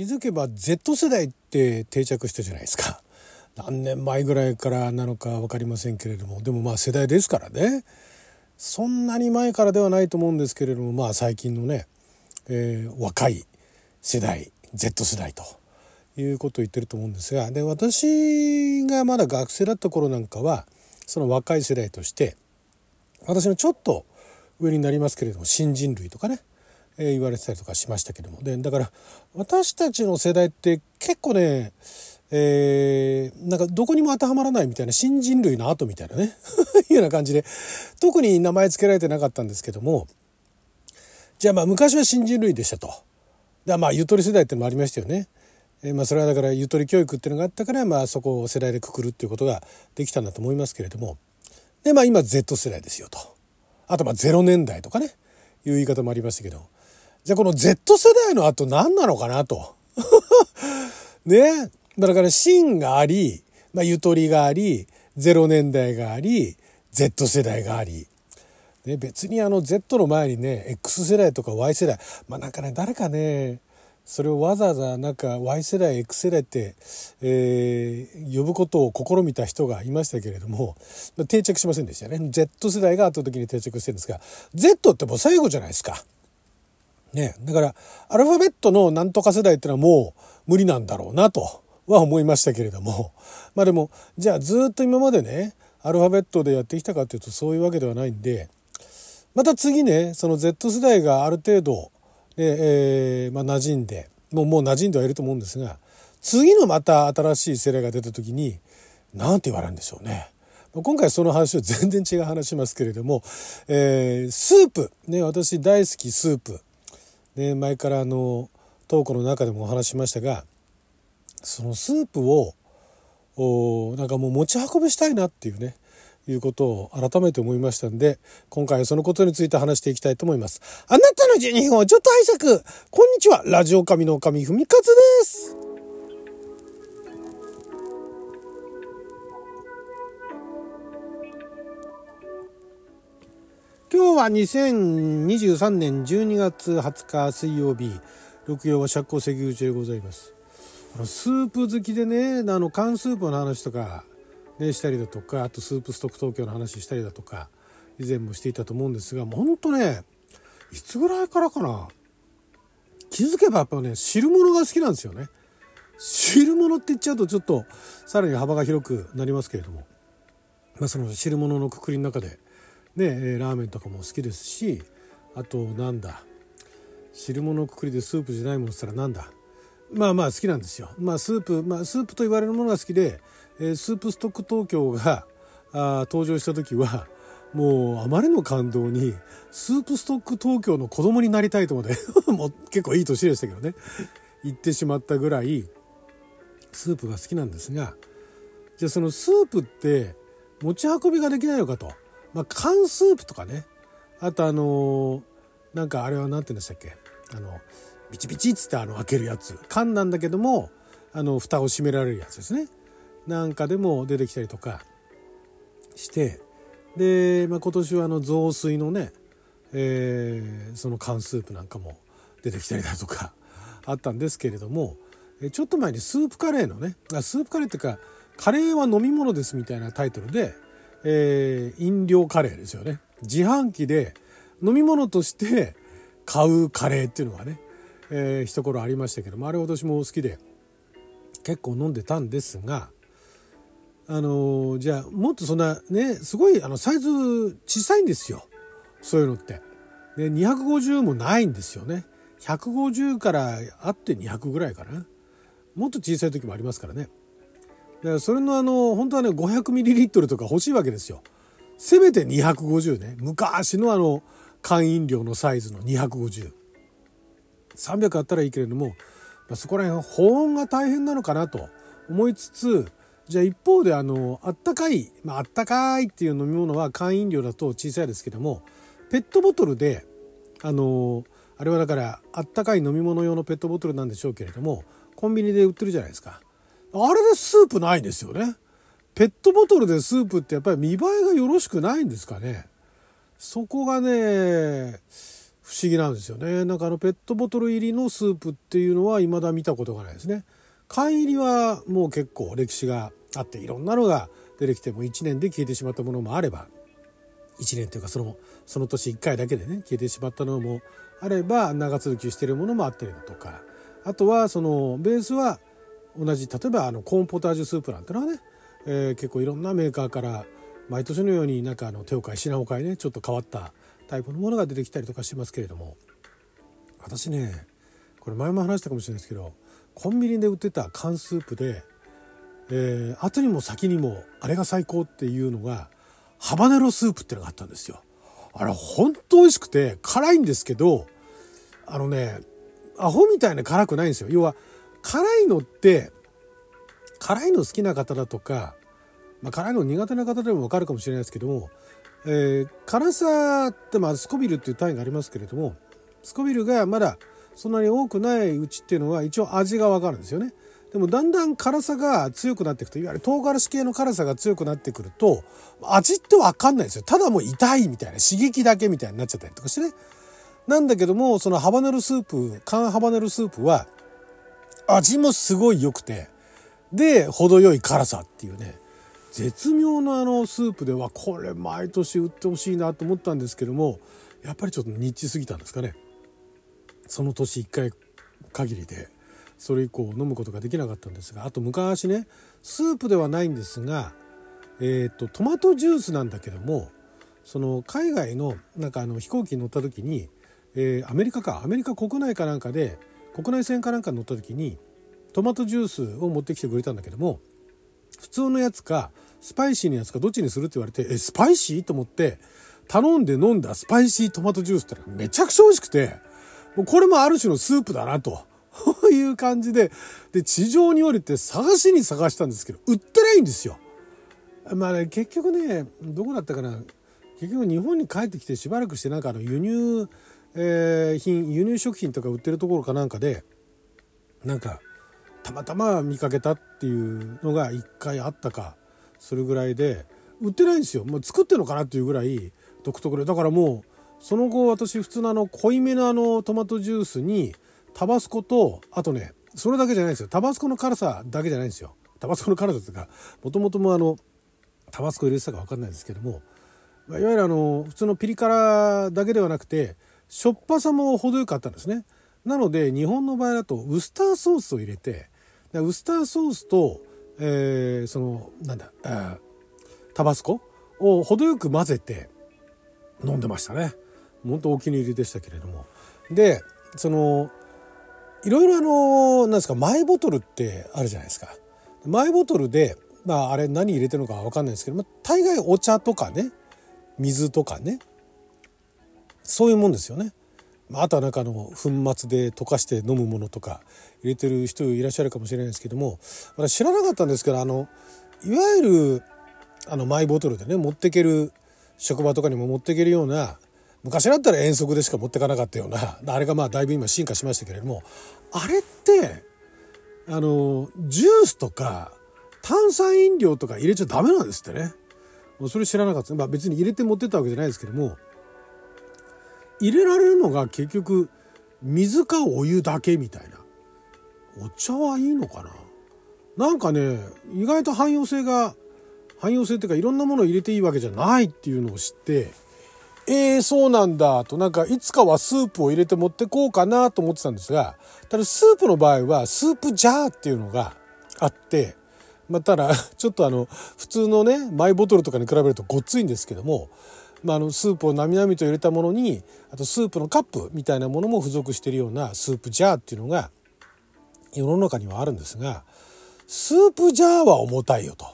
気づけば Z 世代って定着したじゃないですか。何年前ぐらいからなのか分かりませんけれども。でもまあ世代ですからね。そんなに前からではないと思うんですけれどもまあ最近のね、えー、若い世代 Z 世代と。いうことを言ってると思うんですが。で私がまだ学生だった頃なんかはその若い世代として私のちょっと上になりますけれども新人類とかね、え、言われてたりとかしましたけどもでだから私たちの世代って結構ねえー、なんかどこにも当てはまらないみたいな新人類の後みたいなね いうような感じで特に名前付けられてなかったんですけどもじゃあまあ昔は新人類でしたと。でまあゆとり世代ってのもありましたよね。えー、まあそれはだからゆとり教育っていうのがあったからまあそこを世代でくくるっていうことができたんだと思いますけれどもでまあ今 Z 世代ですよと。あとまあ0年代とかねいう言い方もありましたけどじゃあこの Z 世代の後何なのかなと。ねだから芯があり、まあ、ゆとりがあり、0年代があり、Z 世代があり。ね、別にあの Z の前にね、X 世代とか Y 世代、まあなんかね、誰かね、それをわざわざなんか Y 世代 X 世代って、えー、呼ぶことを試みた人がいましたけれども、ま、定着しませんでしたね Z 世代が後時に定着してるんですが Z ってもう最後じゃないですか。ね、だからアルファベットのなんとか世代ってのはもう無理なんだろうなとは思いましたけれども。まあでもじゃあずっと今までねアルファベットでやってきたかというとそういうわけではないんでまた次ねその Z 世代がある程度、えーまあ、馴染んでもうもう馴染んではいると思うんですが次のまた新しい世代が出た時に何て言われるんでしょうね。今回その話を全然違う話しますけれども、えー、スープ、ね、私大好きスープ、ね、前からあのトークの中でもお話しましたがそのスープをなんかもう持ち運びしたいなっていうねいうことを改めて思いましたんで今回はそのことについて話していきたいと思います。あなたの12分をちょっと拝借。こんにちは。ラジオ神の神ふみかつです。今日は2023年12月20日水曜日六曜は釈光石口でございますスープ好きでねあの缶スープの話とか、ね、したりだとかあとスープストック東京の話したりだとか以前もしていたと思うんですがもうほんとねいつぐらいからかな気づけばやっぱね汁物が好きなんですよね。汁物って言っちゃうとちょっとさらに幅が広くなりますけれども、まあ、その汁物のくくりの中でねラーメンとかも好きですしあとなんだ汁物くくりでスープじゃないものっつったらなんだまあまあ好きなんですよ。まあスープ、まあスープと言われるものが好きで、え、スープストック東京があ登場した時は、もうあまりの感動に、スープストック東京の子供になりたいと思ってもう結構いい年でしたけどね、行ってしまったぐらい、スープが好きなんですが、じゃあそのスープって持ち運びができないのかと。まあ缶スープとかね、あとあのー、なんかあれは何て言うんでしたっけ？あの、ビチビチっつってあの開けるやつ。缶なんだけどもあの蓋を閉められるやつですね。なんかでも出てきたりとかして。で、まあ、今年はあの雑炊のね、えー、その缶スープなんかも出てきたりだとかあったんですけれどもちょっと前にスープカレーのねスープカレーっていうかカレーは飲み物ですみたいなタイトルで、えー、飲料カレーですよね自販機で飲み物として買うカレーっていうのがねえー、一頃ありましたけどもあれ私も好きで結構飲んでたんですがあのー、じゃあもっとそんなねすごいあのサイズ小さいんですよそういうのって。で250もないんですよね。150からあって200ぐらいかな。もっと小さい時もありますからね。だからそれのあの本当はね 500ml とか欲しいわけですよ。せめて250ね昔のあの缶飲料のサイズの250。300あったらいいけれども、まあ、そこら辺保温が大変なのかなと思いつつじゃあ一方であのあったかい、まあ、あったかいっていう飲み物は缶飲料だと小さいですけどもペットボトルであのあれはだからあったかい飲み物用のペットボトルなんでしょうけれどもコンビニで売ってるじゃないですかあれでスープないですよね。ペットボトルでスープってやっぱり見栄えがよろしくないんですかね。そこがね不思議なんですよね。なんかあのペットボトル入りのスープっていうのは未だ見たことがないですね。缶入りはもう結構歴史があっていろんなのが出てきても1年で消えてしまったものもあれば1年というかそのその年1回だけでね消えてしまったのもあれば長続きしてるものもあったりだとか。あとはそのベースは同じ例えばあのコーンポタージュスープなんてのはね、えー、結構いろんなメーカーから毎年のようになんかあの手を変え品を変えねちょっと変わったタイプのものが出てきたりとかしますけれども私ねこれ前も話したかもしれないですけどコンビニで売ってた缶スープで、えー、後にも先にもあれが最高っていうのがハバネロスープってのがあったんですよ。あれ本当美味しくて辛いんですけどあのねアホみたいに辛くないんですよ。要は辛いのって辛いの好きな方だとか、まあ、辛いの苦手な方でも分かるかもしれないですけども、えー、辛さってまあスコビルっていう単位がありますけれどもスコビルがまだそんなに多くないうちっていうのは一応味が分かるんですよね。でもだんだん辛さが強くなっていくといわゆる唐辛子系の辛さが強くなってくると味って分かんないですよただもう痛いみたいな刺激だけみたいになっちゃったりとかしてねなんだけどもそのハバネロスープ缶ハバネロスープは味もすごい良くてで程よい辛さっていうね。絶妙なあのスープではこれ毎年売ってほしいなと思ったんですけどもやっぱりちょっとニッチすぎたんですかね。その年1回限りでそれ以降飲むことができなかったんですがあと昔ねスープではないんですが、えーと、トマトジュースなんだけどもその海外のなんかあの飛行機に乗った時に、え、アメリカかアメリカ国内かなんかで国内線かなんか乗った時にトマトジュースを持ってきてくれたんだけども普通のやつかスパイシーなやつかどっちにするって言われてえスパイシーと思って頼んで飲んだスパイシートマトジュースってめちゃくちゃ美味しくてもうこれもある種のスープだなと いう感じでで地上に降りて探しに探したんですけど売ってないんですよ。まあね結局ねどこだったかな結局日本に帰ってきてしばらくしてなんかあの輸入、えー、品輸入食品とか売ってるところかなんかでなんかたまたま見かけたっていうのが1回あったかそれぐらいで売ってないんですよ、まあ、作ってるのかなっていうぐらい独特で。だからもうその後私普通のあの濃いめのあのトマトジュースにタバスコとあとねそれだけじゃないですよ。タバスコの辛さだけじゃないんですよ。タバスコの辛さっていうかもともともあのタバスコ入れてたか分かんないですけどもいわゆるあの普通のピリ辛だけではなくてしょっぱさも程よかったんですね。なので日本の場合だとウスターソースを入れてウスターソースと、えー、そのなんだタバスコを程よく混ぜて飲んでましたね。本当お気に入りでしたけれども。でそのいろいろあのなんですかマイボトルってあるじゃないですか。マイボトルでまああれ何入れてるのか分かんないですけど、まあ、大概お茶とかね水とかねそういうもんですよね。あとはなんかあの粉末で溶かして飲むものとか入れてる人いらっしゃるかもしれないですけども私知らなかったんですけどあのいわゆるあのマイボトルでね持っていける職場とかにも持っていけるような昔だったら遠足でしか持ってかなかったようなあれがまあだいぶ今進化しましたけれどもあれってあのジュースとか炭酸飲料とか入れちゃダメなんですってねもうそれ知らなかった、まあ、別に入れて持ってったわけじゃないですけども入れられるのが結局水かお湯だけみたいな。お茶はいいのかな。なんかね意外と汎用性が汎用性っていうかいろんなものを入れていいわけじゃないっていうのを知ってえー、そうなんだと。なんかいつかはスープを入れて持ってこうかなと思ってたんですがただスープの場合はスープジャーっていうのがあってまあ、ただちょっとあの普通のねマイボトルとかに比べるとごっついんですけども、まあ、あのスープをなみなみと入れたものにあとスープのカップみたいなものも付属しているようなスープジャーっていうのが世の中にはあるんですがスープジャーは重たいよと。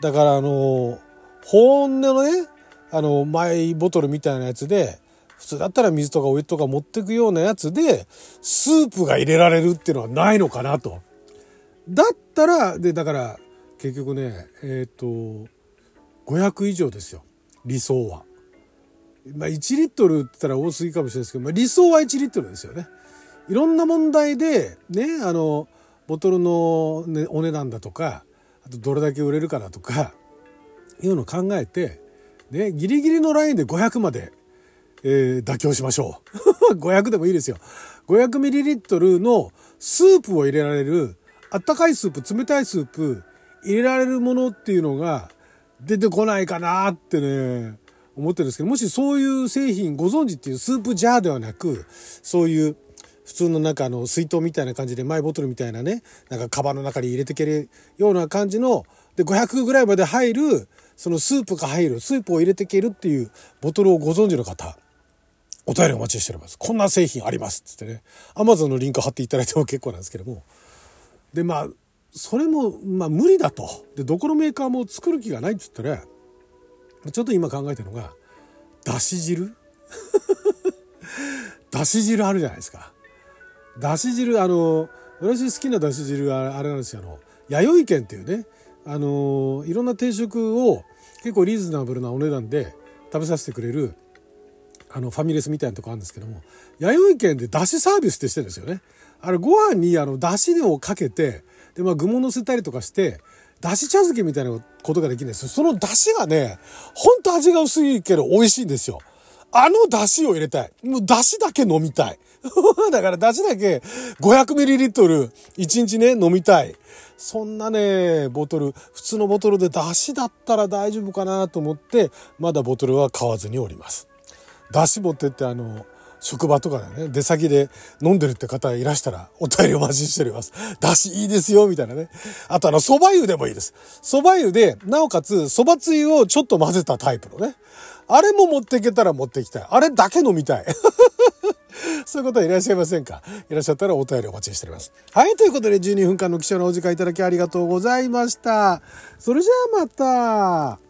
だからあの保温のねあのマイボトルみたいなやつで普通だったら水とかお湯とか持ってくようなやつでスープが入れられるっていうのはないのかなと。だったらでだから結局ねえっ、ー、と500以上ですよ理想は。まあ1リットルって言ったら多すぎかもしれないですけど、まあ、理想は1リットルですよね。いろんな問題でねあのボトルの、ね、お値段だとかあとどれだけ売れるかだとかいうのを考えて、ね、ギリギリのラインで500まで、えー、妥協しましょう 500でもいいですよ。500ml のスープを入れられる、あったかいスープ、冷たいスープ、入れられるものっていうのが出てこないかなってね、思ってるんですけど、もしそういう製品ご存知っていうスープジャーではなく、そういう普通の中の水筒みたいな感じでマイボトルみたいなね、なんかカバンの中に入れていけるような感じの、で、500ぐらいまで入る、そのスープが入る、スープを入れていけるっていうボトルをご存知の方、お便りお待ちしております。こんな製品ありますっつってね。アマゾンのリンク貼っていただいても結構なんですけども。で、まあ、それも、まあ無理だと。で、どこのメーカーも作る気がないっつったら、ちょっと今考えてるのが、だし汁？だし汁あるじゃないですか。だし汁、あの、私好きなだし汁はあれなんですよ。あの、弥生県っていうね、あの、いろんな定食を結構リーズナブルなお値段で食べさせてくれる、あの、ファミレスみたいなとこあるんですけども、弥生県でだしサービスってしてるんですよね。あれ、ご飯にあの、だしをかけて、で、まあ、具も乗せたりとかして、だし茶漬けみたいなことができるんですよ。そのだしがね、ほんと味が薄いけど美味しいんですよ。あの出汁を入れたい。もう出汁だけ飲みたい。だから出汁だけ 500ml 1日ね、飲みたい。そんなね、ボトル、普通のボトルで出汁だったら大丈夫かなと思って、まだボトルは買わずにおります。出汁持ってってあの、職場とかでね、出先で飲んでるって方いらしたら、お便りお待ちしております。出汁いいですよ、みたいなね。あとあの、蕎麦湯でもいいです。蕎麦湯で、なおかつ、蕎麦つゆをちょっと混ぜたタイプのね。あれも持っていけたら持っていきたい。あれだけ飲みたい。そういう方いらっしゃいませんか？いらっしゃったらお便りお待ちしております。はい、ということで12分間の貴重なお時間いただきありがとうございました。それじゃあまた。